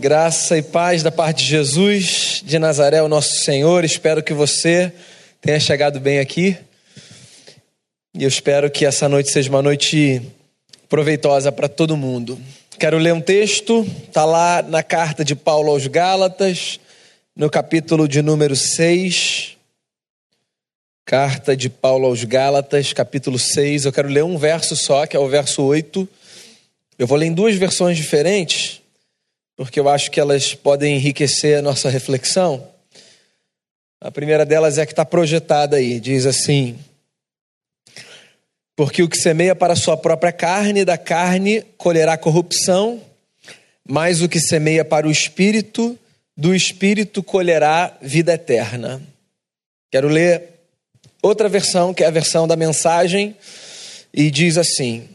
Graça e paz da parte de Jesus de Nazaré, o nosso Senhor. Espero que você tenha chegado bem aqui. E eu espero que essa noite seja uma noite proveitosa para todo mundo. Quero ler um texto, está lá na carta de Paulo aos Gálatas, no capítulo de número 6. Carta de Paulo aos Gálatas, capítulo 6. Eu quero ler um verso só, que é o verso 8. Eu vou ler em duas versões diferentes porque eu acho que elas podem enriquecer a nossa reflexão. A primeira delas é que está projetada aí, diz assim: Porque o que semeia para a sua própria carne, da carne colherá corrupção, mas o que semeia para o espírito, do espírito colherá vida eterna. Quero ler outra versão, que é a versão da mensagem, e diz assim: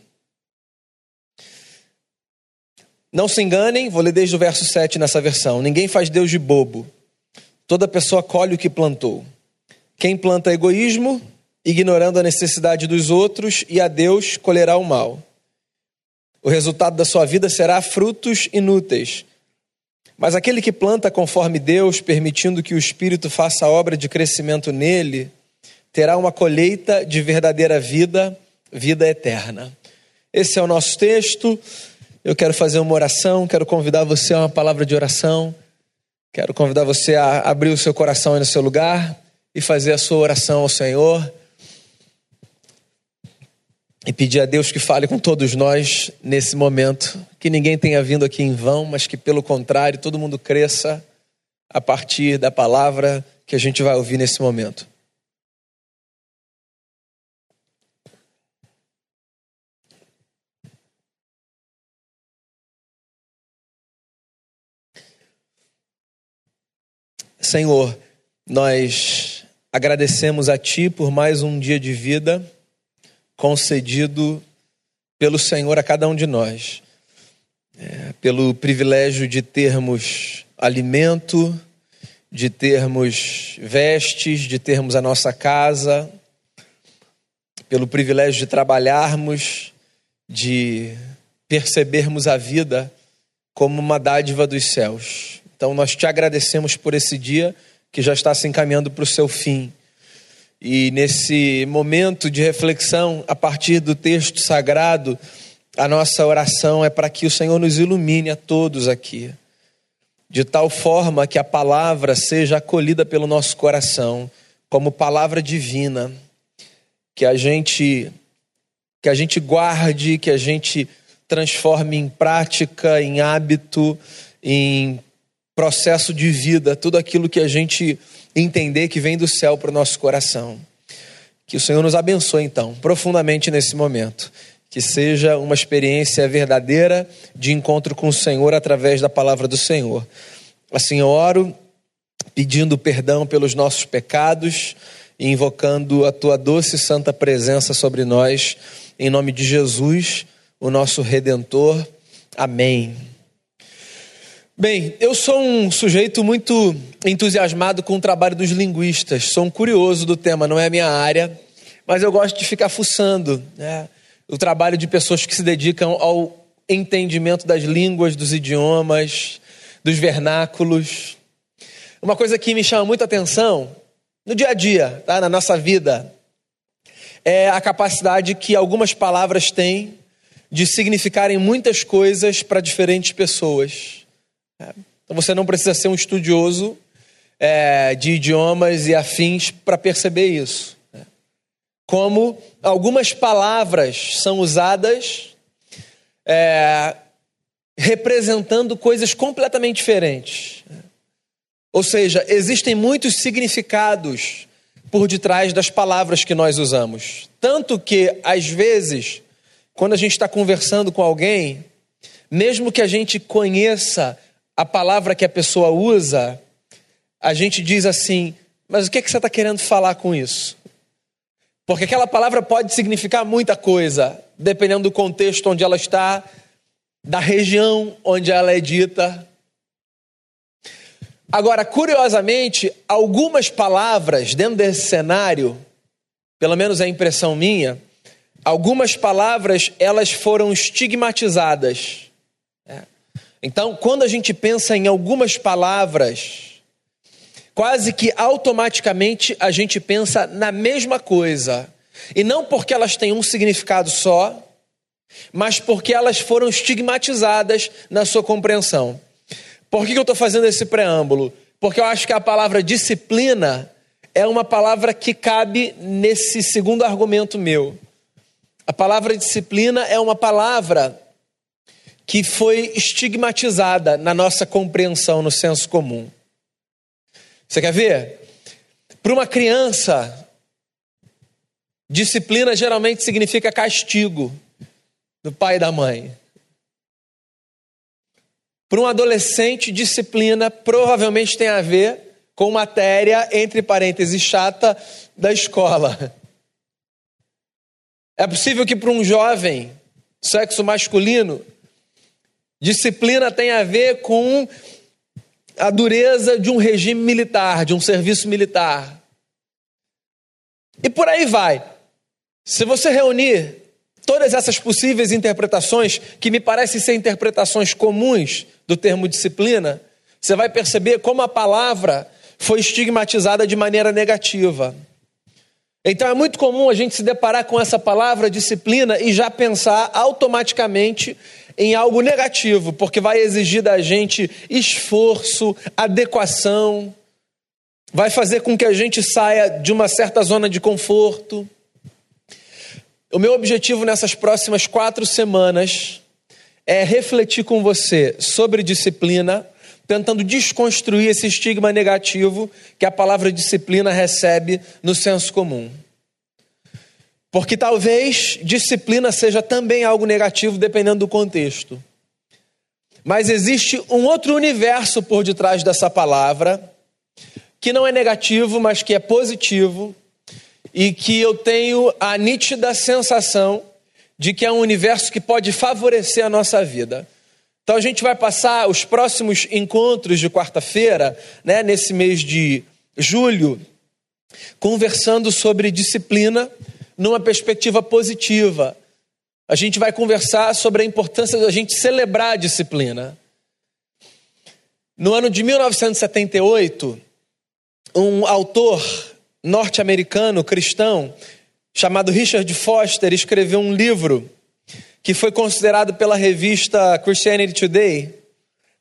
Não se enganem, vou ler desde o verso 7 nessa versão. Ninguém faz Deus de bobo. Toda pessoa colhe o que plantou. Quem planta egoísmo, ignorando a necessidade dos outros, e a Deus colherá o mal. O resultado da sua vida será frutos inúteis. Mas aquele que planta conforme Deus, permitindo que o Espírito faça a obra de crescimento nele, terá uma colheita de verdadeira vida, vida eterna. Esse é o nosso texto. Eu quero fazer uma oração, quero convidar você a uma palavra de oração. Quero convidar você a abrir o seu coração aí no seu lugar e fazer a sua oração ao Senhor. E pedir a Deus que fale com todos nós nesse momento. Que ninguém tenha vindo aqui em vão, mas que, pelo contrário, todo mundo cresça a partir da palavra que a gente vai ouvir nesse momento. Senhor, nós agradecemos a Ti por mais um dia de vida concedido pelo Senhor a cada um de nós, é, pelo privilégio de termos alimento, de termos vestes, de termos a nossa casa, pelo privilégio de trabalharmos, de percebermos a vida como uma dádiva dos céus. Então nós te agradecemos por esse dia que já está se encaminhando para o seu fim. E nesse momento de reflexão, a partir do texto sagrado, a nossa oração é para que o Senhor nos ilumine a todos aqui, de tal forma que a palavra seja acolhida pelo nosso coração como palavra divina, que a gente que a gente guarde, que a gente transforme em prática, em hábito, em processo de vida, tudo aquilo que a gente entender que vem do céu para o nosso coração. Que o Senhor nos abençoe, então, profundamente nesse momento. Que seja uma experiência verdadeira de encontro com o Senhor através da palavra do Senhor. Assim eu oro, pedindo perdão pelos nossos pecados e invocando a tua doce e santa presença sobre nós, em nome de Jesus, o nosso redentor. Amém. Bem, eu sou um sujeito muito entusiasmado com o trabalho dos linguistas. Sou um curioso do tema, não é a minha área, mas eu gosto de ficar fuçando. Né? O trabalho de pessoas que se dedicam ao entendimento das línguas, dos idiomas, dos vernáculos. Uma coisa que me chama muita atenção no dia a dia, tá? na nossa vida, é a capacidade que algumas palavras têm de significarem muitas coisas para diferentes pessoas. É. Então você não precisa ser um estudioso é, de idiomas e afins para perceber isso. Né? Como algumas palavras são usadas é, representando coisas completamente diferentes. Né? Ou seja, existem muitos significados por detrás das palavras que nós usamos. Tanto que, às vezes, quando a gente está conversando com alguém, mesmo que a gente conheça a palavra que a pessoa usa, a gente diz assim: mas o que, é que você está querendo falar com isso? Porque aquela palavra pode significar muita coisa, dependendo do contexto onde ela está, da região onde ela é dita. Agora, curiosamente, algumas palavras dentro desse cenário, pelo menos é a impressão minha, algumas palavras elas foram estigmatizadas. Então, quando a gente pensa em algumas palavras, quase que automaticamente a gente pensa na mesma coisa. E não porque elas têm um significado só, mas porque elas foram estigmatizadas na sua compreensão. Por que eu estou fazendo esse preâmbulo? Porque eu acho que a palavra disciplina é uma palavra que cabe nesse segundo argumento meu. A palavra disciplina é uma palavra que foi estigmatizada na nossa compreensão, no senso comum. Você quer ver? Para uma criança, disciplina geralmente significa castigo do pai e da mãe. Para um adolescente, disciplina provavelmente tem a ver com matéria, entre parênteses, chata da escola. É possível que para um jovem, sexo masculino, disciplina tem a ver com a dureza de um regime militar, de um serviço militar. E por aí vai. Se você reunir todas essas possíveis interpretações, que me parecem ser interpretações comuns do termo disciplina, você vai perceber como a palavra foi estigmatizada de maneira negativa. Então é muito comum a gente se deparar com essa palavra disciplina e já pensar automaticamente em algo negativo, porque vai exigir da gente esforço, adequação, vai fazer com que a gente saia de uma certa zona de conforto. O meu objetivo nessas próximas quatro semanas é refletir com você sobre disciplina, tentando desconstruir esse estigma negativo que a palavra disciplina recebe no senso comum. Porque talvez disciplina seja também algo negativo, dependendo do contexto. Mas existe um outro universo por detrás dessa palavra, que não é negativo, mas que é positivo, e que eu tenho a nítida sensação de que é um universo que pode favorecer a nossa vida. Então a gente vai passar os próximos encontros de quarta-feira, né, nesse mês de julho, conversando sobre disciplina numa perspectiva positiva. A gente vai conversar sobre a importância da gente celebrar a disciplina. No ano de 1978, um autor norte-americano cristão chamado Richard Foster escreveu um livro que foi considerado pela revista Christianity Today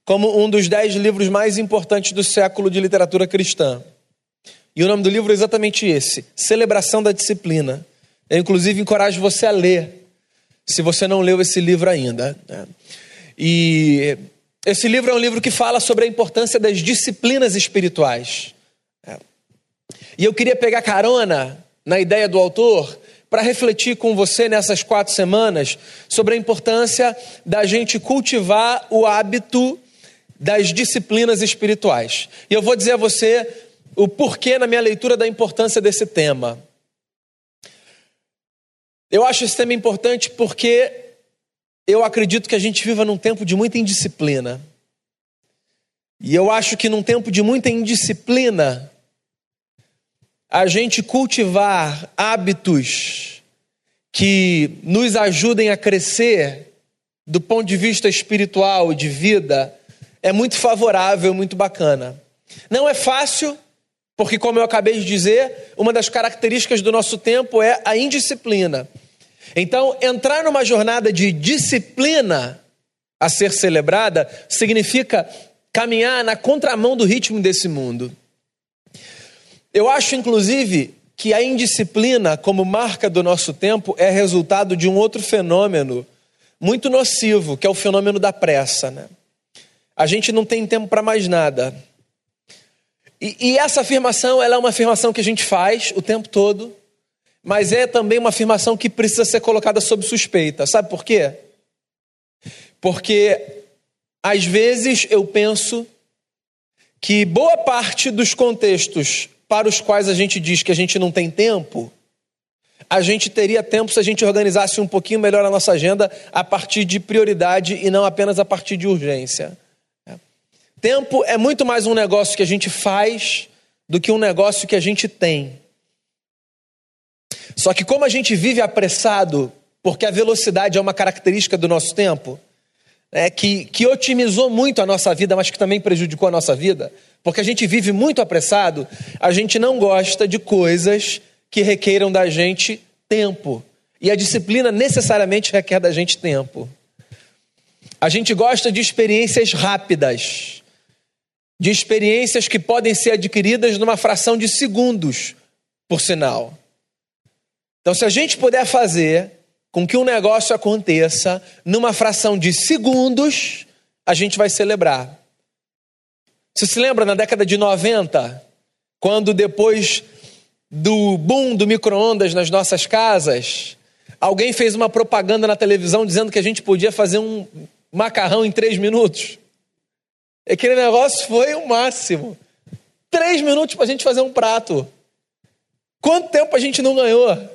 como um dos dez livros mais importantes do século de literatura cristã. E o nome do livro é exatamente esse: Celebração da Disciplina. Eu, inclusive, encorajo você a ler, se você não leu esse livro ainda. Né? E esse livro é um livro que fala sobre a importância das disciplinas espirituais. E eu queria pegar carona na ideia do autor para refletir com você nessas quatro semanas sobre a importância da gente cultivar o hábito das disciplinas espirituais. E eu vou dizer a você o porquê na minha leitura da importância desse tema. Eu acho esse tema importante porque eu acredito que a gente viva num tempo de muita indisciplina. E eu acho que num tempo de muita indisciplina, a gente cultivar hábitos que nos ajudem a crescer do ponto de vista espiritual e de vida é muito favorável, muito bacana. Não é fácil, porque, como eu acabei de dizer, uma das características do nosso tempo é a indisciplina. Então, entrar numa jornada de disciplina a ser celebrada significa caminhar na contramão do ritmo desse mundo. Eu acho, inclusive, que a indisciplina, como marca do nosso tempo, é resultado de um outro fenômeno muito nocivo, que é o fenômeno da pressa. Né? A gente não tem tempo para mais nada. E, e, essa afirmação ela é uma afirmação que a gente faz o tempo todo, mas é também uma afirmação que precisa ser colocada sob suspeita. Sabe por quê? Porque às vezes eu penso que boa parte dos contextos para os quais a gente diz que a gente não tem tempo, a gente teria tempo se a gente organizasse um pouquinho melhor a nossa agenda a partir de prioridade e não apenas a partir de urgência. Tempo é muito mais um negócio que a gente faz do que um negócio que a gente tem. Só que, como a gente vive apressado, porque a velocidade é uma característica do nosso tempo, é, que, que otimizou muito a nossa vida, mas que também prejudicou a nossa vida, porque a gente vive muito apressado, a gente não gosta de coisas que requeiram da gente tempo. E a disciplina necessariamente requer da gente tempo. A gente gosta de experiências rápidas, de experiências que podem ser adquiridas numa fração de segundos, por sinal. Então, se a gente puder fazer com que um negócio aconteça numa fração de segundos, a gente vai celebrar. Você se lembra na década de 90, quando depois do boom do micro-ondas nas nossas casas, alguém fez uma propaganda na televisão dizendo que a gente podia fazer um macarrão em três minutos? Aquele negócio foi o máximo. Três minutos para a gente fazer um prato. Quanto tempo a gente não ganhou?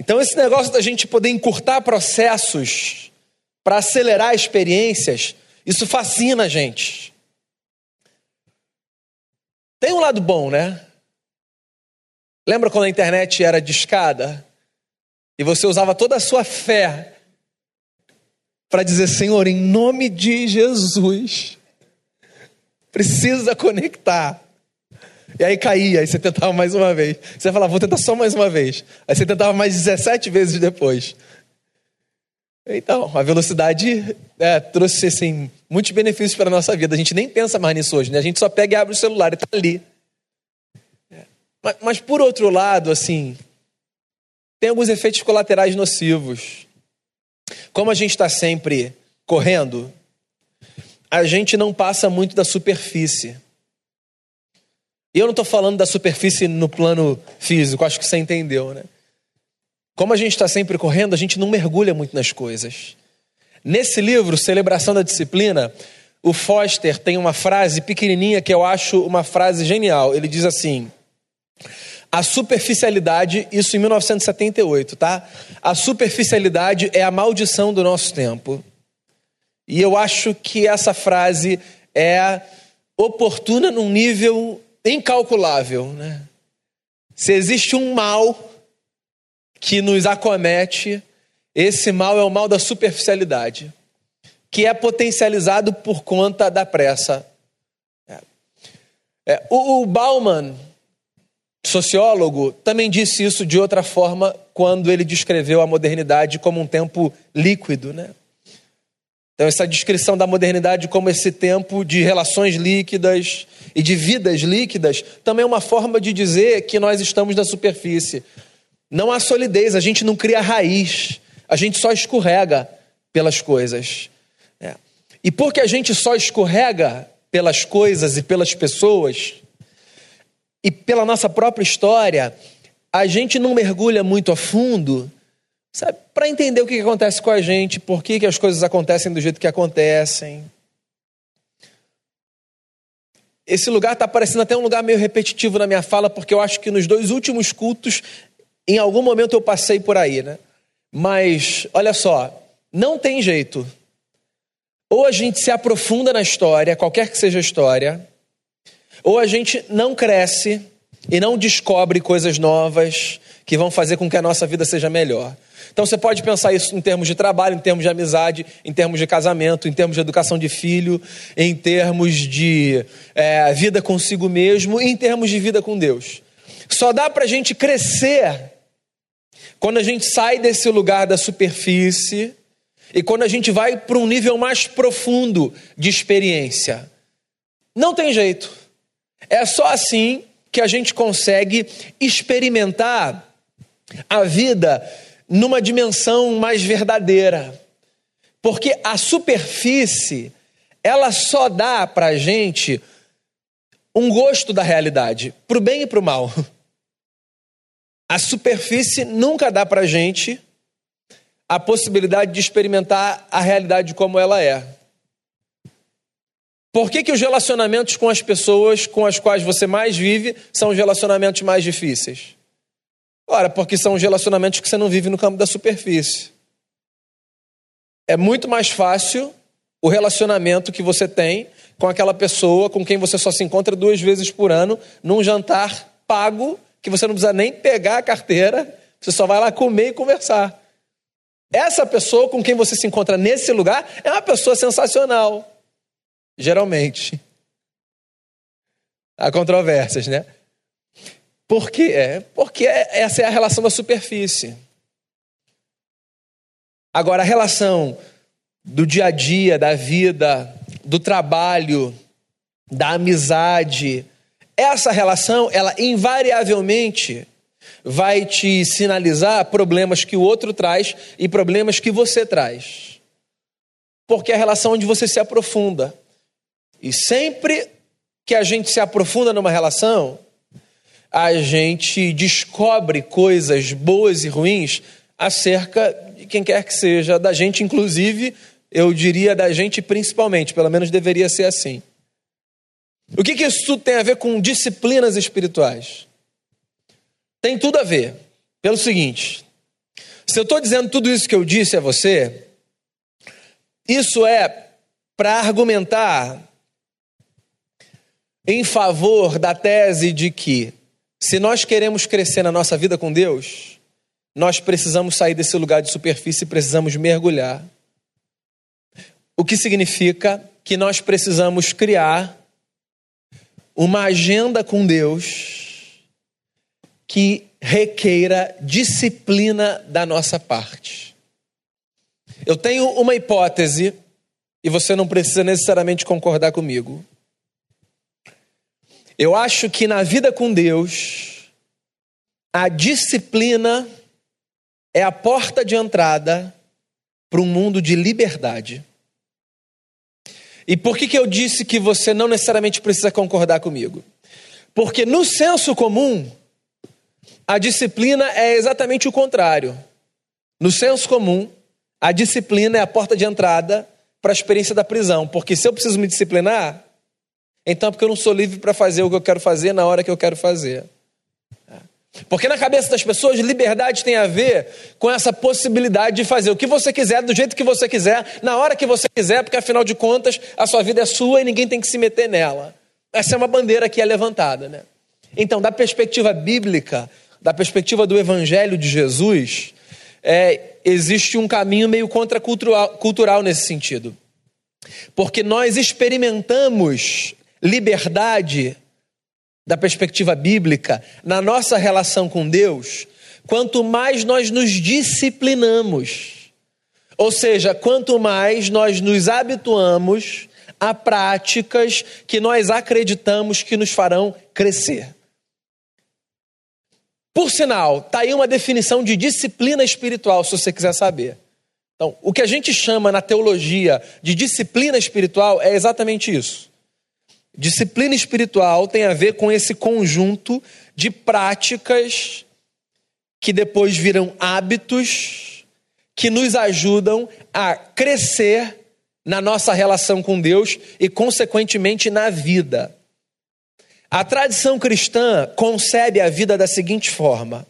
Então, esse negócio da gente poder encurtar processos para acelerar experiências, isso fascina a gente. Tem um lado bom, né? Lembra quando a internet era discada e você usava toda a sua fé para dizer: Senhor, em nome de Jesus, precisa conectar. E aí caía, aí você tentava mais uma vez. Você falava, vou tentar só mais uma vez. Aí você tentava mais 17 vezes depois. Então, a velocidade é, trouxe assim, muitos benefícios para a nossa vida. A gente nem pensa mais nisso hoje, né? A gente só pega e abre o celular e está ali. Mas, mas, por outro lado, assim, tem alguns efeitos colaterais nocivos. Como a gente está sempre correndo, a gente não passa muito da superfície. E eu não estou falando da superfície no plano físico, acho que você entendeu, né? Como a gente está sempre correndo, a gente não mergulha muito nas coisas. Nesse livro, Celebração da Disciplina, o Foster tem uma frase pequenininha que eu acho uma frase genial. Ele diz assim: a superficialidade, isso em 1978, tá? A superficialidade é a maldição do nosso tempo. E eu acho que essa frase é oportuna num nível incalculável. Né? Se existe um mal que nos acomete, esse mal é o mal da superficialidade, que é potencializado por conta da pressa. É. É, o, o Bauman, sociólogo, também disse isso de outra forma quando ele descreveu a modernidade como um tempo líquido, né? Então, essa descrição da modernidade como esse tempo de relações líquidas e de vidas líquidas também é uma forma de dizer que nós estamos na superfície. Não há solidez, a gente não cria raiz, a gente só escorrega pelas coisas. É. E porque a gente só escorrega pelas coisas e pelas pessoas, e pela nossa própria história, a gente não mergulha muito a fundo para entender o que, que acontece com a gente, por que, que as coisas acontecem do jeito que acontecem. Esse lugar está parecendo até um lugar meio repetitivo na minha fala, porque eu acho que nos dois últimos cultos, em algum momento eu passei por aí, né? Mas, olha só, não tem jeito. Ou a gente se aprofunda na história, qualquer que seja a história, ou a gente não cresce e não descobre coisas novas que vão fazer com que a nossa vida seja melhor. Então você pode pensar isso em termos de trabalho, em termos de amizade, em termos de casamento, em termos de educação de filho, em termos de é, vida consigo mesmo e em termos de vida com Deus. Só dá para a gente crescer quando a gente sai desse lugar da superfície e quando a gente vai para um nível mais profundo de experiência. Não tem jeito. É só assim que a gente consegue experimentar a vida numa dimensão mais verdadeira. Porque a superfície, ela só dá para gente um gosto da realidade, para o bem e para o mal. A superfície nunca dá para gente a possibilidade de experimentar a realidade como ela é. Por que, que os relacionamentos com as pessoas com as quais você mais vive são os relacionamentos mais difíceis? Ora, porque são os relacionamentos que você não vive no campo da superfície. É muito mais fácil o relacionamento que você tem com aquela pessoa com quem você só se encontra duas vezes por ano, num jantar pago, que você não precisa nem pegar a carteira, você só vai lá comer e conversar. essa pessoa com quem você se encontra nesse lugar é uma pessoa sensacional. Geralmente. Há controvérsias, né? Por quê? É, porque essa é a relação da superfície. Agora, a relação do dia a dia, da vida, do trabalho, da amizade, essa relação, ela invariavelmente vai te sinalizar problemas que o outro traz e problemas que você traz. Porque é a relação onde você se aprofunda. E sempre que a gente se aprofunda numa relação, a gente descobre coisas boas e ruins acerca de quem quer que seja, da gente, inclusive, eu diria da gente principalmente, pelo menos deveria ser assim. O que, que isso tudo tem a ver com disciplinas espirituais? Tem tudo a ver. Pelo seguinte: se eu estou dizendo tudo isso que eu disse a você, isso é para argumentar em favor da tese de que, se nós queremos crescer na nossa vida com Deus, nós precisamos sair desse lugar de superfície e precisamos mergulhar. O que significa que nós precisamos criar uma agenda com Deus que requeira disciplina da nossa parte. Eu tenho uma hipótese, e você não precisa necessariamente concordar comigo. Eu acho que na vida com Deus, a disciplina é a porta de entrada para um mundo de liberdade. E por que, que eu disse que você não necessariamente precisa concordar comigo? Porque no senso comum, a disciplina é exatamente o contrário. No senso comum, a disciplina é a porta de entrada para a experiência da prisão. Porque se eu preciso me disciplinar, então é porque eu não sou livre para fazer o que eu quero fazer na hora que eu quero fazer. Porque na cabeça das pessoas, liberdade tem a ver com essa possibilidade de fazer o que você quiser, do jeito que você quiser, na hora que você quiser, porque afinal de contas a sua vida é sua e ninguém tem que se meter nela. Essa é uma bandeira que é levantada, né? Então, da perspectiva bíblica, da perspectiva do Evangelho de Jesus, é, existe um caminho meio contracultural cultural nesse sentido. Porque nós experimentamos liberdade da perspectiva bíblica, na nossa relação com Deus, quanto mais nós nos disciplinamos. Ou seja, quanto mais nós nos habituamos a práticas que nós acreditamos que nos farão crescer. Por sinal, está aí uma definição de disciplina espiritual, se você quiser saber. Então, o que a gente chama na teologia de disciplina espiritual é exatamente isso. Disciplina espiritual tem a ver com esse conjunto de práticas que depois viram hábitos que nos ajudam a crescer na nossa relação com Deus e, consequentemente, na vida. A tradição cristã concebe a vida da seguinte forma: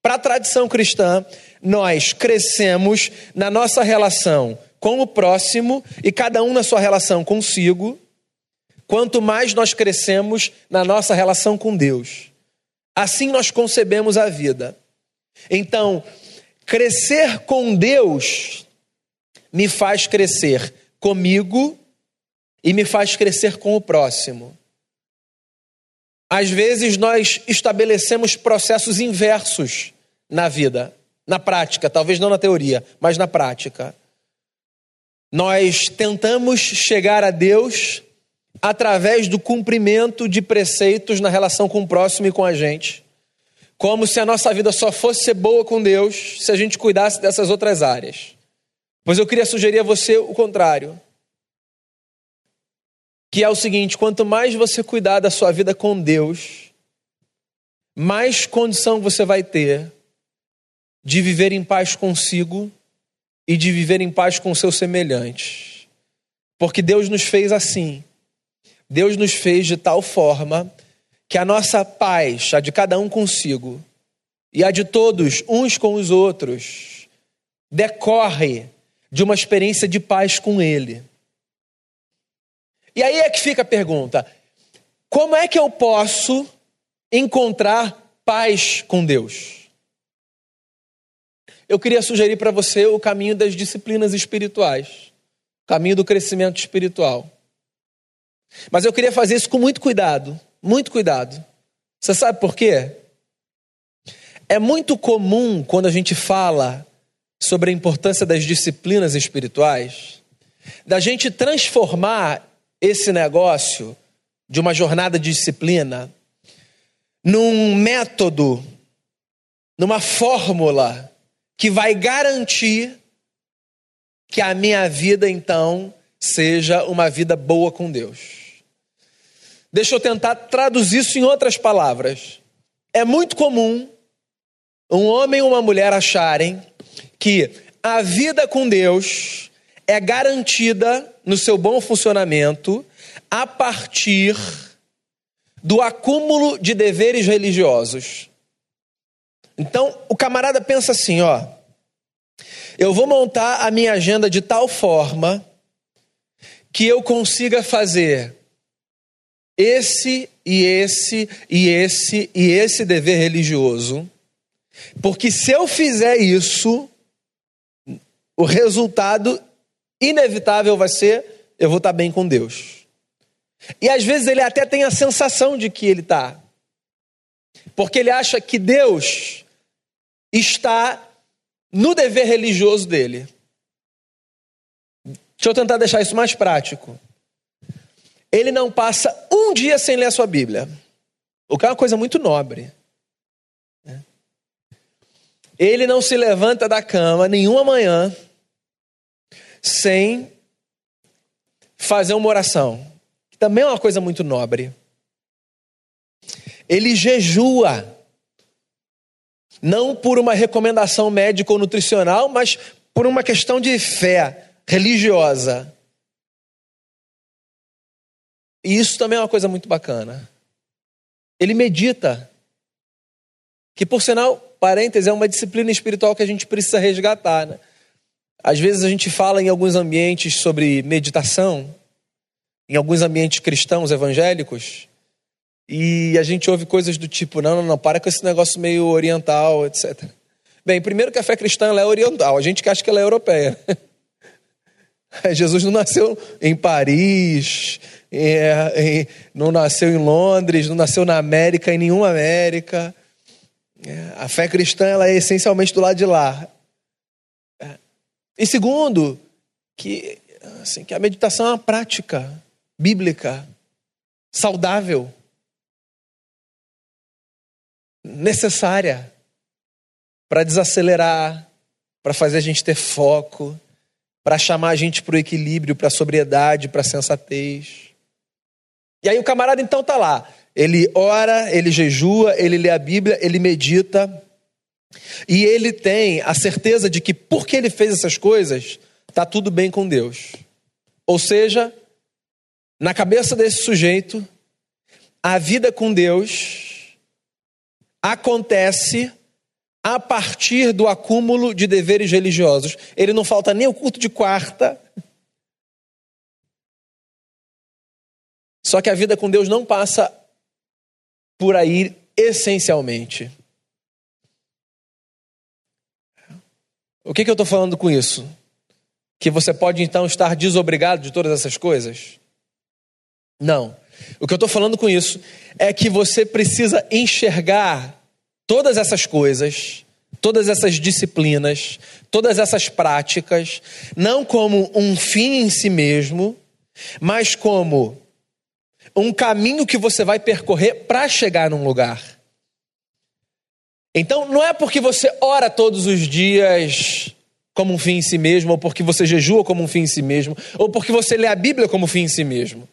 para a tradição cristã, nós crescemos na nossa relação com o próximo e cada um na sua relação consigo quanto mais nós crescemos na nossa relação com Deus. Assim nós concebemos a vida. Então, crescer com Deus me faz crescer comigo e me faz crescer com o próximo. Às vezes nós estabelecemos processos inversos na vida, na prática, talvez não na teoria, mas na prática. Nós tentamos chegar a Deus através do cumprimento de preceitos na relação com o próximo e com a gente. Como se a nossa vida só fosse ser boa com Deus se a gente cuidasse dessas outras áreas. Pois eu queria sugerir a você o contrário. Que é o seguinte: quanto mais você cuidar da sua vida com Deus, mais condição você vai ter de viver em paz consigo e de viver em paz com seus semelhantes. Porque Deus nos fez assim. Deus nos fez de tal forma que a nossa paz, a de cada um consigo, e a de todos, uns com os outros, decorre de uma experiência de paz com Ele. E aí é que fica a pergunta: como é que eu posso encontrar paz com Deus? eu queria sugerir para você o caminho das disciplinas espirituais, o caminho do crescimento espiritual. Mas eu queria fazer isso com muito cuidado, muito cuidado. Você sabe por quê? É muito comum quando a gente fala sobre a importância das disciplinas espirituais, da gente transformar esse negócio de uma jornada de disciplina num método, numa fórmula que vai garantir que a minha vida então seja uma vida boa com Deus. Deixa eu tentar traduzir isso em outras palavras. É muito comum um homem ou uma mulher acharem que a vida com Deus é garantida no seu bom funcionamento a partir do acúmulo de deveres religiosos. Então, o camarada pensa assim, ó, eu vou montar a minha agenda de tal forma que eu consiga fazer esse e esse e esse e esse dever religioso, porque se eu fizer isso, o resultado inevitável vai ser eu vou estar bem com Deus. E às vezes ele até tem a sensação de que ele está, porque ele acha que Deus está no dever religioso dele. Deixa eu tentar deixar isso mais prático ele não passa um dia sem ler a sua Bíblia, o que é uma coisa muito nobre. Né? Ele não se levanta da cama nenhuma manhã sem fazer uma oração, que também é uma coisa muito nobre. Ele jejua, não por uma recomendação médica ou nutricional, mas por uma questão de fé religiosa. E isso também é uma coisa muito bacana. Ele medita. Que, por sinal, parênteses, é uma disciplina espiritual que a gente precisa resgatar. Né? Às vezes a gente fala em alguns ambientes sobre meditação, em alguns ambientes cristãos evangélicos, e a gente ouve coisas do tipo: não, não, não, para com esse negócio meio oriental, etc. Bem, primeiro que a fé cristã é oriental, a gente que acha que ela é europeia. Jesus não nasceu em Paris, é, não nasceu em Londres, não nasceu na América, em nenhuma América. É, a fé cristã ela é essencialmente do lado de lá. É. E segundo, que, assim, que a meditação é uma prática bíblica, saudável, necessária para desacelerar, para fazer a gente ter foco, para chamar a gente para o equilíbrio, para a sobriedade, para a sensatez. E aí o camarada então está lá. Ele ora, ele jejua, ele lê a Bíblia, ele medita. E ele tem a certeza de que porque ele fez essas coisas, está tudo bem com Deus. Ou seja, na cabeça desse sujeito, a vida com Deus acontece a partir do acúmulo de deveres religiosos. Ele não falta nem o culto de quarta. Só que a vida com Deus não passa por aí essencialmente. O que, que eu estou falando com isso? Que você pode então estar desobrigado de todas essas coisas? Não. O que eu estou falando com isso é que você precisa enxergar todas essas coisas, todas essas disciplinas, todas essas práticas, não como um fim em si mesmo, mas como um caminho que você vai percorrer para chegar num lugar. Então, não é porque você ora todos os dias como um fim em si mesmo, ou porque você jejua como um fim em si mesmo, ou porque você lê a Bíblia como um fim em si mesmo.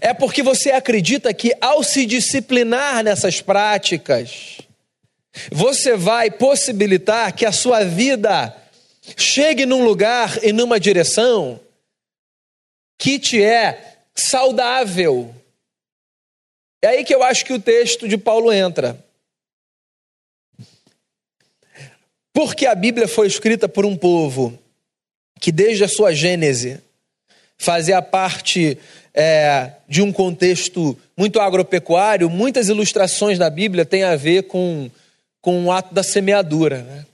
É porque você acredita que ao se disciplinar nessas práticas, você vai possibilitar que a sua vida chegue num lugar e numa direção que te é saudável. É aí que eu acho que o texto de Paulo entra. Porque a Bíblia foi escrita por um povo que, desde a sua gênese, fazia parte é, de um contexto muito agropecuário, muitas ilustrações da Bíblia têm a ver com com o ato da semeadura. Né?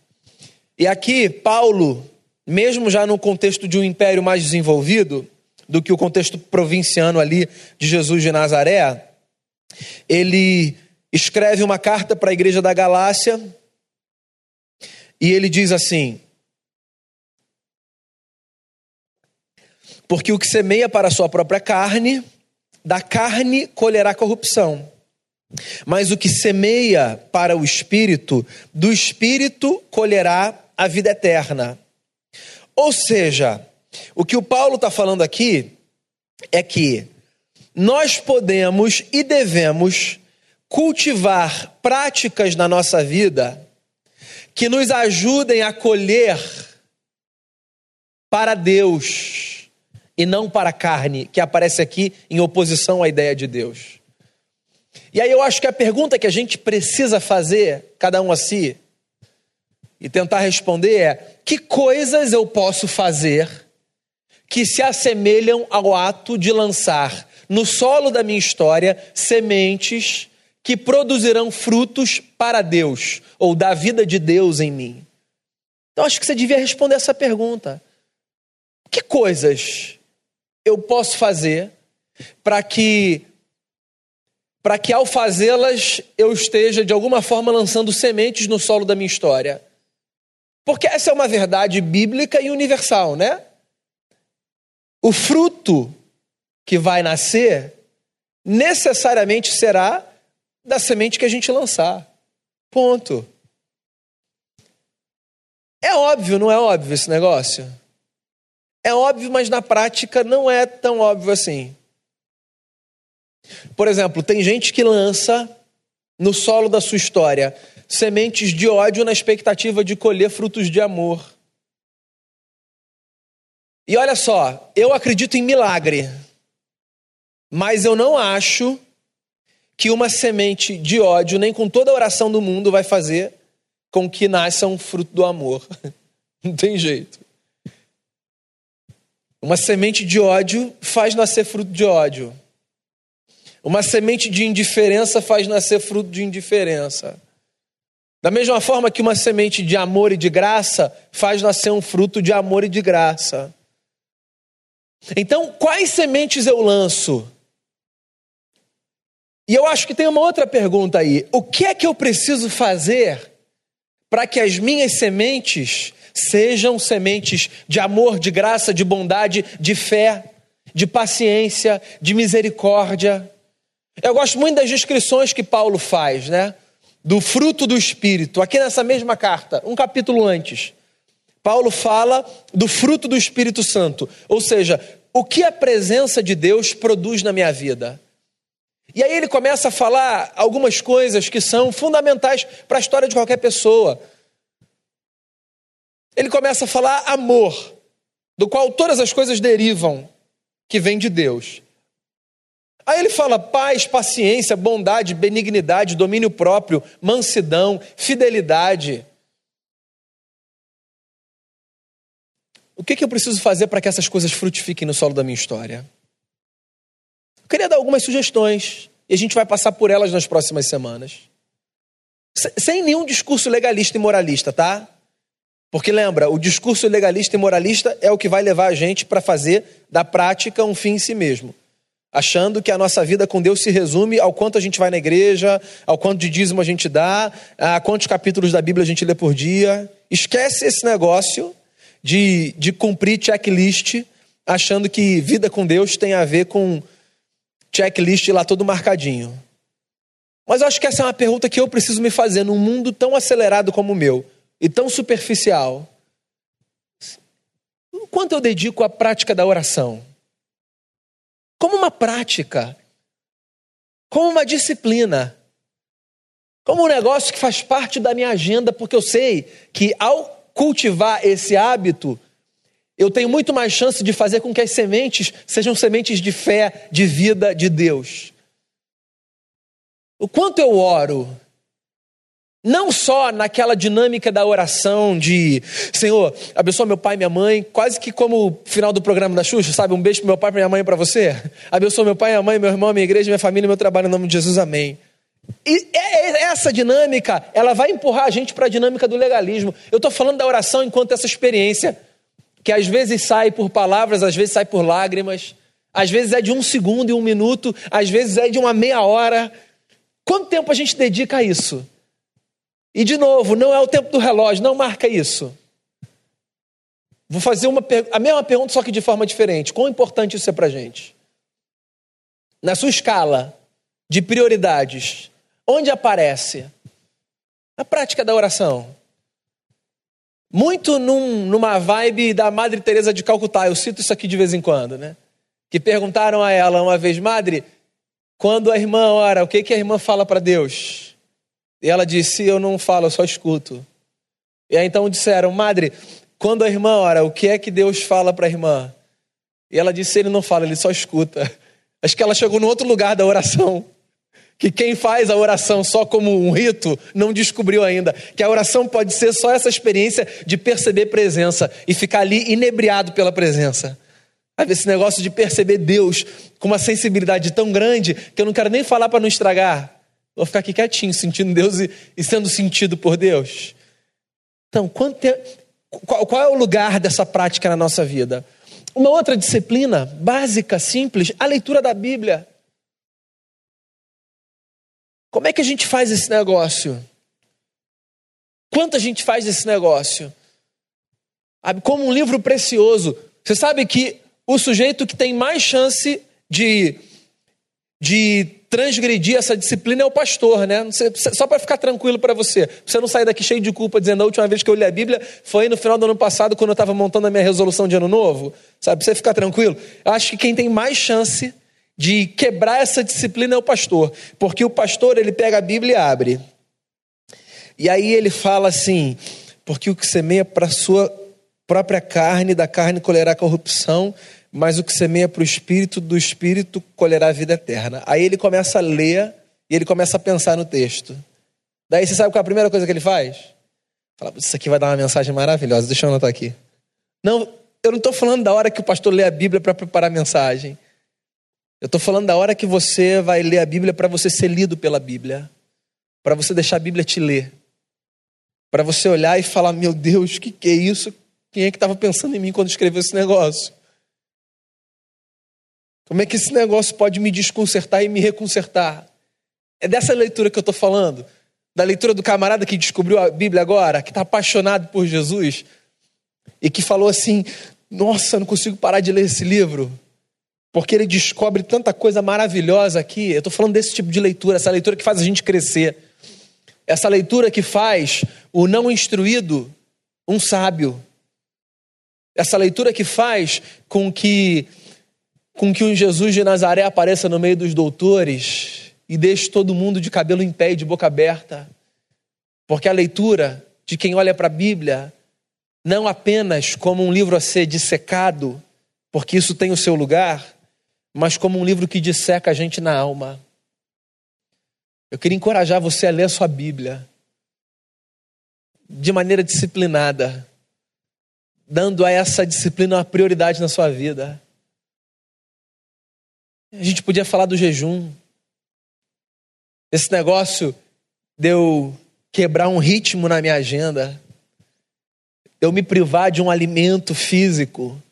E aqui, Paulo, mesmo já no contexto de um império mais desenvolvido do que o contexto provinciano ali de Jesus de Nazaré, ele escreve uma carta para a igreja da Galácia e ele diz assim: Porque o que semeia para a sua própria carne, da carne colherá corrupção. Mas o que semeia para o espírito, do espírito colherá a vida eterna. Ou seja, o que o Paulo está falando aqui é que nós podemos e devemos cultivar práticas na nossa vida que nos ajudem a colher para Deus e não para a carne, que aparece aqui em oposição à ideia de Deus. E aí eu acho que a pergunta que a gente precisa fazer, cada um a si, e tentar responder é: que coisas eu posso fazer que se assemelham ao ato de lançar no solo da minha história sementes que produzirão frutos para Deus ou da vida de Deus em mim? Então acho que você devia responder essa pergunta. Que coisas eu posso fazer para que para que ao fazê-las eu esteja de alguma forma lançando sementes no solo da minha história? Porque essa é uma verdade bíblica e universal, né? O fruto que vai nascer necessariamente será da semente que a gente lançar. Ponto. É óbvio, não é óbvio esse negócio? É óbvio, mas na prática não é tão óbvio assim. Por exemplo, tem gente que lança no solo da sua história sementes de ódio na expectativa de colher frutos de amor. E olha só, eu acredito em milagre, mas eu não acho que uma semente de ódio, nem com toda a oração do mundo, vai fazer com que nasça um fruto do amor. Não tem jeito. Uma semente de ódio faz nascer fruto de ódio. Uma semente de indiferença faz nascer fruto de indiferença. Da mesma forma que uma semente de amor e de graça faz nascer um fruto de amor e de graça. Então, quais sementes eu lanço? E eu acho que tem uma outra pergunta aí. O que é que eu preciso fazer para que as minhas sementes sejam sementes de amor, de graça, de bondade, de fé, de paciência, de misericórdia? Eu gosto muito das descrições que Paulo faz, né? Do fruto do Espírito, aqui nessa mesma carta, um capítulo antes. Paulo fala do fruto do Espírito Santo, ou seja, o que a presença de Deus produz na minha vida. E aí ele começa a falar algumas coisas que são fundamentais para a história de qualquer pessoa. Ele começa a falar amor, do qual todas as coisas derivam, que vem de Deus. Aí ele fala paz, paciência, bondade, benignidade, domínio próprio, mansidão, fidelidade. O que, que eu preciso fazer para que essas coisas frutifiquem no solo da minha história? Eu queria dar algumas sugestões e a gente vai passar por elas nas próximas semanas. Sem nenhum discurso legalista e moralista, tá? Porque lembra, o discurso legalista e moralista é o que vai levar a gente para fazer da prática um fim em si mesmo. Achando que a nossa vida com Deus se resume ao quanto a gente vai na igreja, ao quanto de dízimo a gente dá, a quantos capítulos da Bíblia a gente lê por dia. Esquece esse negócio de, de cumprir checklist, achando que vida com Deus tem a ver com checklist lá todo marcadinho. Mas eu acho que essa é uma pergunta que eu preciso me fazer num mundo tão acelerado como o meu e tão superficial. Quanto eu dedico à prática da oração? Como uma prática, como uma disciplina, como um negócio que faz parte da minha agenda, porque eu sei que ao cultivar esse hábito, eu tenho muito mais chance de fazer com que as sementes sejam sementes de fé, de vida de Deus. O quanto eu oro, não só naquela dinâmica da oração de Senhor, abençoa meu pai e minha mãe, quase que como o final do programa da Xuxa, sabe? Um beijo pro meu pai e minha mãe para você. Abençoa meu pai, minha mãe, meu irmão, minha igreja, minha família, meu trabalho, em nome de Jesus, amém. E é, é, essa dinâmica, ela vai empurrar a gente para a dinâmica do legalismo. Eu estou falando da oração enquanto essa experiência, que às vezes sai por palavras, às vezes sai por lágrimas, às vezes é de um segundo e um minuto, às vezes é de uma meia hora. Quanto tempo a gente dedica a isso? E de novo, não é o tempo do relógio, não marca isso. Vou fazer uma, a mesma pergunta, só que de forma diferente. Quão importante isso é para gente? Na sua escala de prioridades, onde aparece a prática da oração? Muito num, numa vibe da Madre Teresa de Calcutá, eu cito isso aqui de vez em quando, né? Que perguntaram a ela uma vez, Madre, quando a irmã ora, o que, que a irmã fala para Deus? E ela disse, eu não falo, eu só escuto. E aí então disseram, Madre, quando a irmã ora, o que é que Deus fala para a irmã? E ela disse: Ele não fala, ele só escuta. Acho que ela chegou no outro lugar da oração. Que quem faz a oração só como um rito não descobriu ainda. Que a oração pode ser só essa experiência de perceber presença e ficar ali inebriado pela presença. Esse negócio de perceber Deus com uma sensibilidade tão grande que eu não quero nem falar para não estragar. Vou ficar aqui quietinho, sentindo Deus e, e sendo sentido por Deus. Então, tempo qual, qual é o lugar dessa prática na nossa vida? Uma outra disciplina básica, simples, a leitura da Bíblia. Como é que a gente faz esse negócio? Quanto a gente faz esse negócio? Como um livro precioso. Você sabe que o sujeito que tem mais chance de, de transgredir essa disciplina é o pastor, né? Só para ficar tranquilo para você. Você não sair daqui cheio de culpa dizendo a última vez que eu li a Bíblia foi no final do ano passado, quando eu estava montando a minha resolução de ano novo. Sabe? Pra você ficar tranquilo. Eu acho que quem tem mais chance de quebrar essa disciplina é o pastor. Porque o pastor, ele pega a Bíblia e abre. E aí ele fala assim: porque o que semeia para a sua própria carne, da carne colherá corrupção, mas o que semeia para o espírito, do espírito colherá a vida eterna. Aí ele começa a ler e ele começa a pensar no texto. Daí você sabe qual é a primeira coisa que ele faz? Fala, isso aqui vai dar uma mensagem maravilhosa, deixa eu anotar aqui. Não, eu não estou falando da hora que o pastor lê a Bíblia para preparar a mensagem. Eu estou falando da hora que você vai ler a Bíblia para você ser lido pela Bíblia. Para você deixar a Bíblia te ler. Para você olhar e falar: Meu Deus, o que, que é isso? Quem é que estava pensando em mim quando escreveu esse negócio? Como é que esse negócio pode me desconcertar e me reconcertar? É dessa leitura que eu estou falando. Da leitura do camarada que descobriu a Bíblia agora, que está apaixonado por Jesus e que falou assim: Nossa, não consigo parar de ler esse livro, porque ele descobre tanta coisa maravilhosa aqui. Eu estou falando desse tipo de leitura, essa leitura que faz a gente crescer, essa leitura que faz o não instruído um sábio, essa leitura que faz com que com que um Jesus de Nazaré apareça no meio dos doutores e deixe todo mundo de cabelo em pé e de boca aberta. Porque a leitura de quem olha para a Bíblia não apenas como um livro a ser dissecado, porque isso tem o seu lugar, mas como um livro que disseca a gente na alma. Eu queria encorajar você a ler a sua Bíblia de maneira disciplinada, dando a essa disciplina uma prioridade na sua vida. A gente podia falar do jejum. Esse negócio de eu quebrar um ritmo na minha agenda, eu me privar de um alimento físico,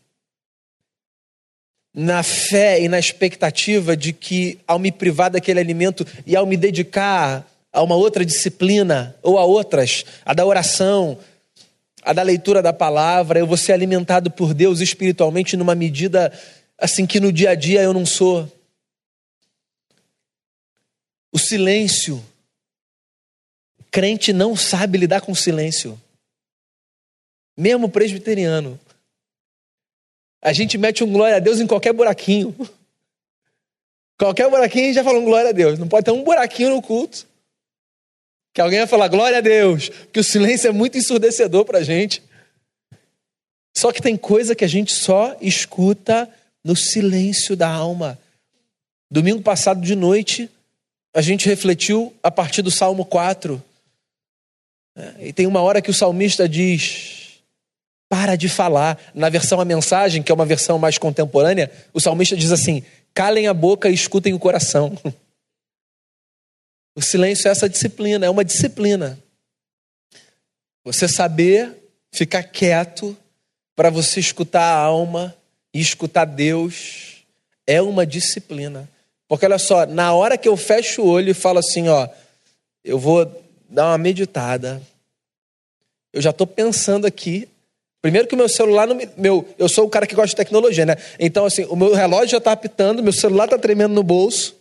na fé e na expectativa de que, ao me privar daquele alimento e ao me dedicar a uma outra disciplina, ou a outras, a da oração, a da leitura da palavra, eu vou ser alimentado por Deus espiritualmente numa medida assim que no dia a dia eu não sou. O silêncio. Crente não sabe lidar com silêncio. Mesmo presbiteriano. A gente mete um glória a Deus em qualquer buraquinho. Qualquer buraquinho já fala um glória a Deus. Não pode ter um buraquinho no culto. Que alguém vai falar glória a Deus. Porque o silêncio é muito ensurdecedor para a gente. Só que tem coisa que a gente só escuta no silêncio da alma. Domingo passado de noite, a gente refletiu a partir do Salmo 4. É, e tem uma hora que o salmista diz: para de falar. Na versão A Mensagem, que é uma versão mais contemporânea, o salmista diz assim: calem a boca e escutem o coração. O silêncio é essa disciplina, é uma disciplina. Você saber ficar quieto para você escutar a alma e escutar Deus é uma disciplina. Porque olha só, na hora que eu fecho o olho e falo assim, ó, eu vou dar uma meditada. Eu já estou pensando aqui. Primeiro que o meu celular não me, meu, eu sou o cara que gosta de tecnologia, né? Então assim, o meu relógio já está apitando, meu celular está tremendo no bolso.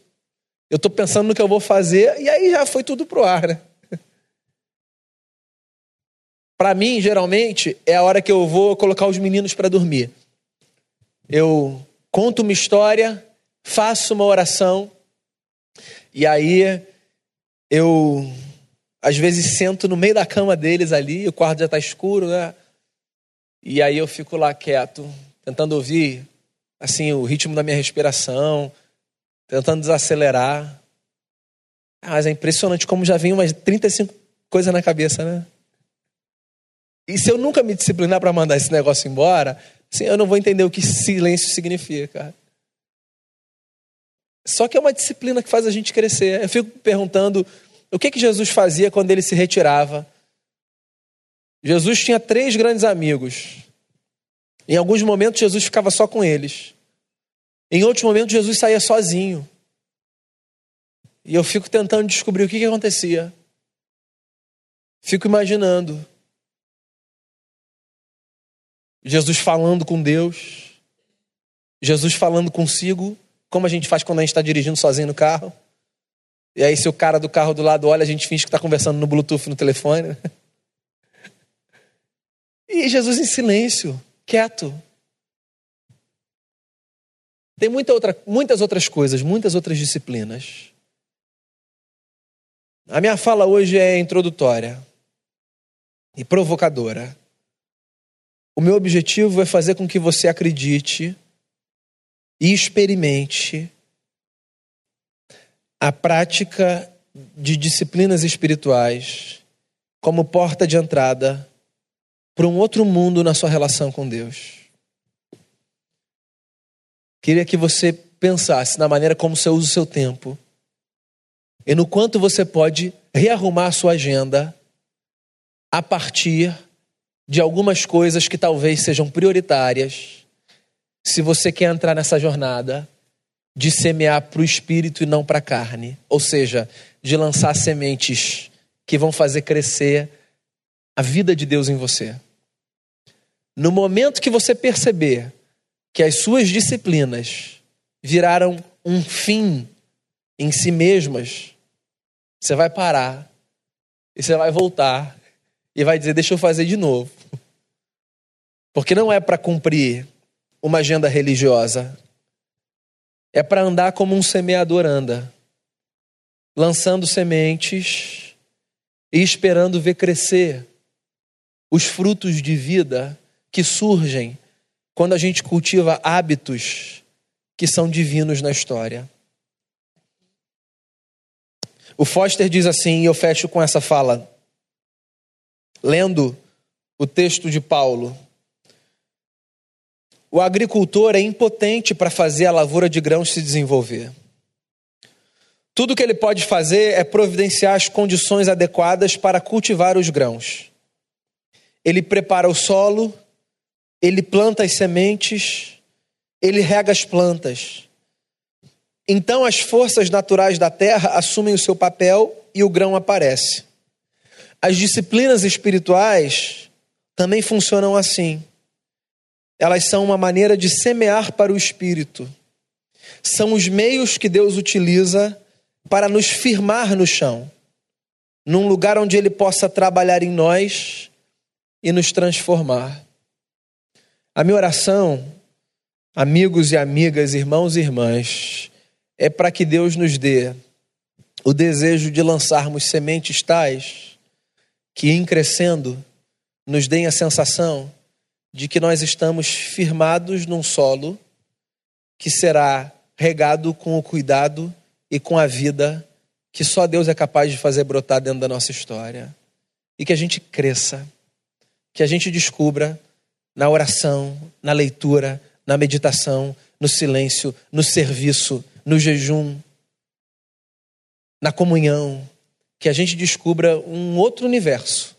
Eu estou pensando no que eu vou fazer e aí já foi tudo pro ar, né? Para mim, geralmente, é a hora que eu vou colocar os meninos para dormir. Eu conto uma história, faço uma oração e aí eu às vezes sento no meio da cama deles ali, o quarto já está escuro, né? E aí eu fico lá quieto, tentando ouvir assim o ritmo da minha respiração, tentando desacelerar. Ah, mas é impressionante como já vem umas 35 coisas na cabeça, né? E se eu nunca me disciplinar para mandar esse negócio embora, assim, eu não vou entender o que silêncio significa. Só que é uma disciplina que faz a gente crescer. Eu fico perguntando o que, que Jesus fazia quando ele se retirava. Jesus tinha três grandes amigos. Em alguns momentos, Jesus ficava só com eles. Em outros momentos, Jesus saía sozinho. E eu fico tentando descobrir o que, que acontecia. Fico imaginando. Jesus falando com Deus. Jesus falando consigo, como a gente faz quando a gente está dirigindo sozinho no carro. E aí, se o cara do carro do lado olha, a gente finge que está conversando no Bluetooth no telefone. E Jesus em silêncio, quieto. Tem muita outra, muitas outras coisas, muitas outras disciplinas. A minha fala hoje é introdutória e provocadora. O meu objetivo é fazer com que você acredite e experimente a prática de disciplinas espirituais como porta de entrada para um outro mundo na sua relação com Deus. Queria que você pensasse na maneira como você usa o seu tempo e no quanto você pode rearrumar a sua agenda a partir de algumas coisas que talvez sejam prioritárias se você quer entrar nessa jornada de semear para o espírito e não para a carne, ou seja, de lançar sementes que vão fazer crescer a vida de Deus em você. No momento que você perceber que as suas disciplinas viraram um fim em si mesmas, você vai parar e você vai voltar e vai dizer: Deixa eu fazer de novo. Porque não é para cumprir uma agenda religiosa, é para andar como um semeador anda, lançando sementes e esperando ver crescer os frutos de vida que surgem quando a gente cultiva hábitos que são divinos na história. O Foster diz assim, e eu fecho com essa fala, lendo o texto de Paulo. O agricultor é impotente para fazer a lavoura de grãos se desenvolver. Tudo que ele pode fazer é providenciar as condições adequadas para cultivar os grãos. Ele prepara o solo, ele planta as sementes, ele rega as plantas. Então as forças naturais da terra assumem o seu papel e o grão aparece. As disciplinas espirituais também funcionam assim. Elas são uma maneira de semear para o espírito. São os meios que Deus utiliza para nos firmar no chão, num lugar onde Ele possa trabalhar em nós e nos transformar. A minha oração, amigos e amigas, irmãos e irmãs, é para que Deus nos dê o desejo de lançarmos sementes tais que, em crescendo, nos deem a sensação de que nós estamos firmados num solo que será regado com o cuidado e com a vida que só Deus é capaz de fazer brotar dentro da nossa história. E que a gente cresça, que a gente descubra na oração, na leitura, na meditação, no silêncio, no serviço, no jejum, na comunhão, que a gente descubra um outro universo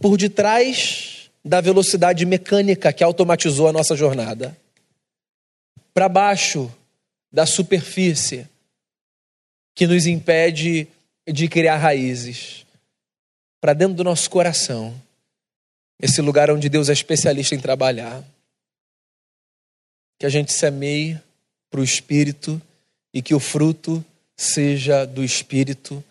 por detrás da velocidade mecânica que automatizou a nossa jornada. Para baixo da superfície que nos impede de criar raízes. Para dentro do nosso coração. Esse lugar onde Deus é especialista em trabalhar. Que a gente semeie para o Espírito e que o fruto seja do Espírito,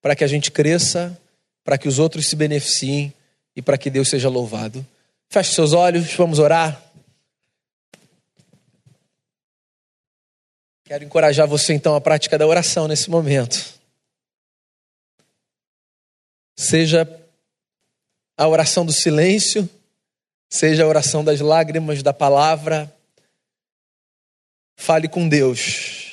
para que a gente cresça, para que os outros se beneficiem e para que Deus seja louvado. Feche seus olhos, vamos orar. Quero encorajar você então à prática da oração nesse momento. Seja a oração do silêncio, seja a oração das lágrimas, da palavra. Fale com Deus.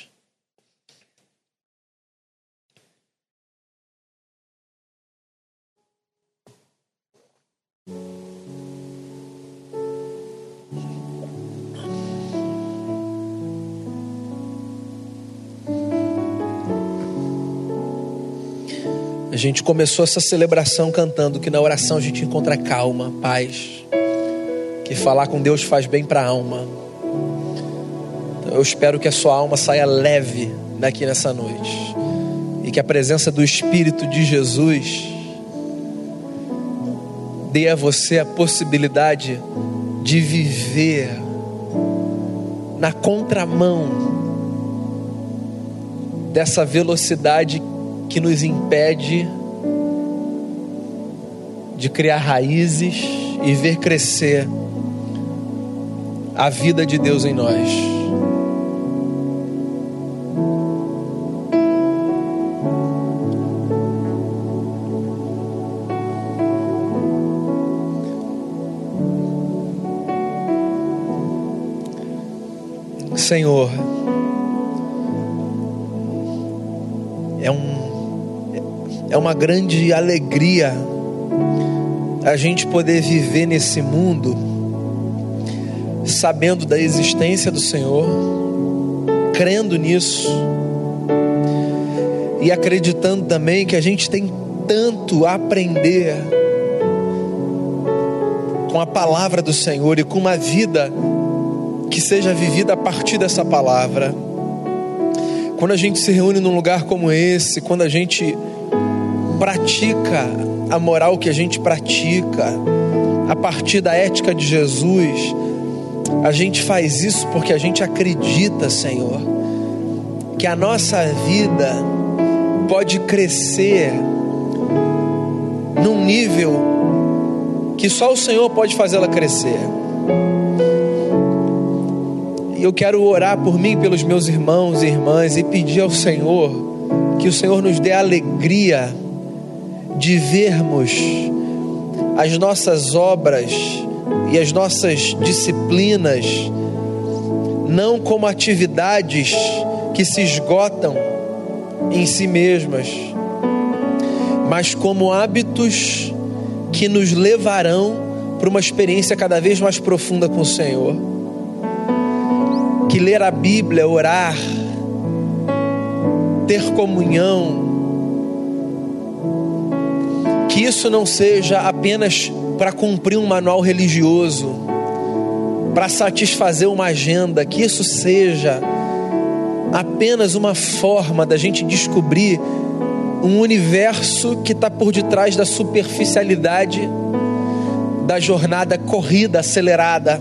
A gente começou essa celebração cantando que na oração a gente encontra calma, paz, que falar com Deus faz bem para a alma. Então eu espero que a sua alma saia leve daqui nessa noite e que a presença do Espírito de Jesus dê a você a possibilidade de viver na contramão dessa velocidade que nos impede de criar raízes e ver crescer a vida de Deus em nós. Senhor, é uma grande alegria a gente poder viver nesse mundo sabendo da existência do Senhor, crendo nisso e acreditando também que a gente tem tanto a aprender com a palavra do Senhor e com uma vida que seja vivida a partir dessa palavra. Quando a gente se reúne num lugar como esse, quando a gente pratica a moral que a gente pratica a partir da ética de Jesus, a gente faz isso porque a gente acredita, Senhor, que a nossa vida pode crescer num nível que só o Senhor pode fazê-la crescer. E eu quero orar por mim, pelos meus irmãos e irmãs e pedir ao Senhor que o Senhor nos dê alegria de vermos as nossas obras e as nossas disciplinas não como atividades que se esgotam em si mesmas, mas como hábitos que nos levarão para uma experiência cada vez mais profunda com o Senhor. Que ler a Bíblia, orar, ter comunhão, que isso não seja apenas para cumprir um manual religioso, para satisfazer uma agenda, que isso seja apenas uma forma da gente descobrir um universo que está por detrás da superficialidade da jornada corrida, acelerada.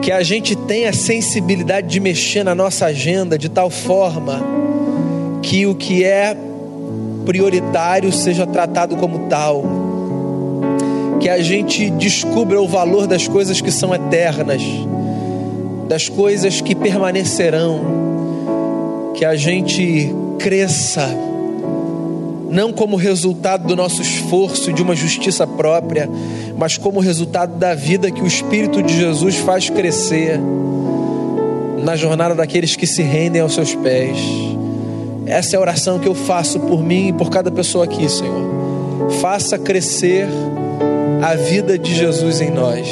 Que a gente tenha a sensibilidade de mexer na nossa agenda de tal forma que o que é prioritário seja tratado como tal. Que a gente descubra o valor das coisas que são eternas, das coisas que permanecerão. Que a gente cresça, não como resultado do nosso esforço e de uma justiça própria, mas como resultado da vida que o Espírito de Jesus faz crescer na jornada daqueles que se rendem aos seus pés. Essa é a oração que eu faço por mim e por cada pessoa aqui, Senhor. Faça crescer a vida de Jesus em nós.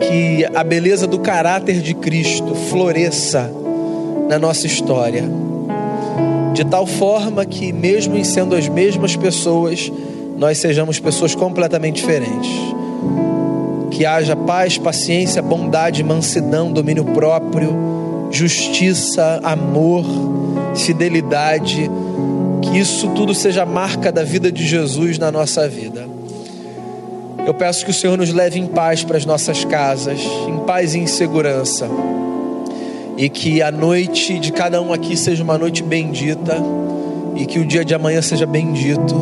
Que a beleza do caráter de Cristo floresça na nossa história. de tal forma que, mesmo em sendo as mesmas pessoas, nós sejamos pessoas completamente diferentes. Que haja paz, paciência, bondade, mansidão, domínio próprio, justiça, amor, fidelidade. Que isso tudo seja marca da vida de Jesus na nossa vida. Eu peço que o Senhor nos leve em paz para as nossas casas, em paz e em segurança. E que a noite de cada um aqui seja uma noite bendita. E que o dia de amanhã seja bendito.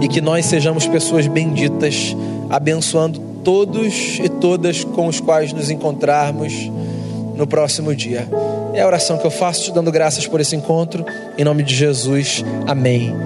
E que nós sejamos pessoas benditas, abençoando todos e todas com os quais nos encontrarmos no próximo dia. É a oração que eu faço, te dando graças por esse encontro. Em nome de Jesus. Amém.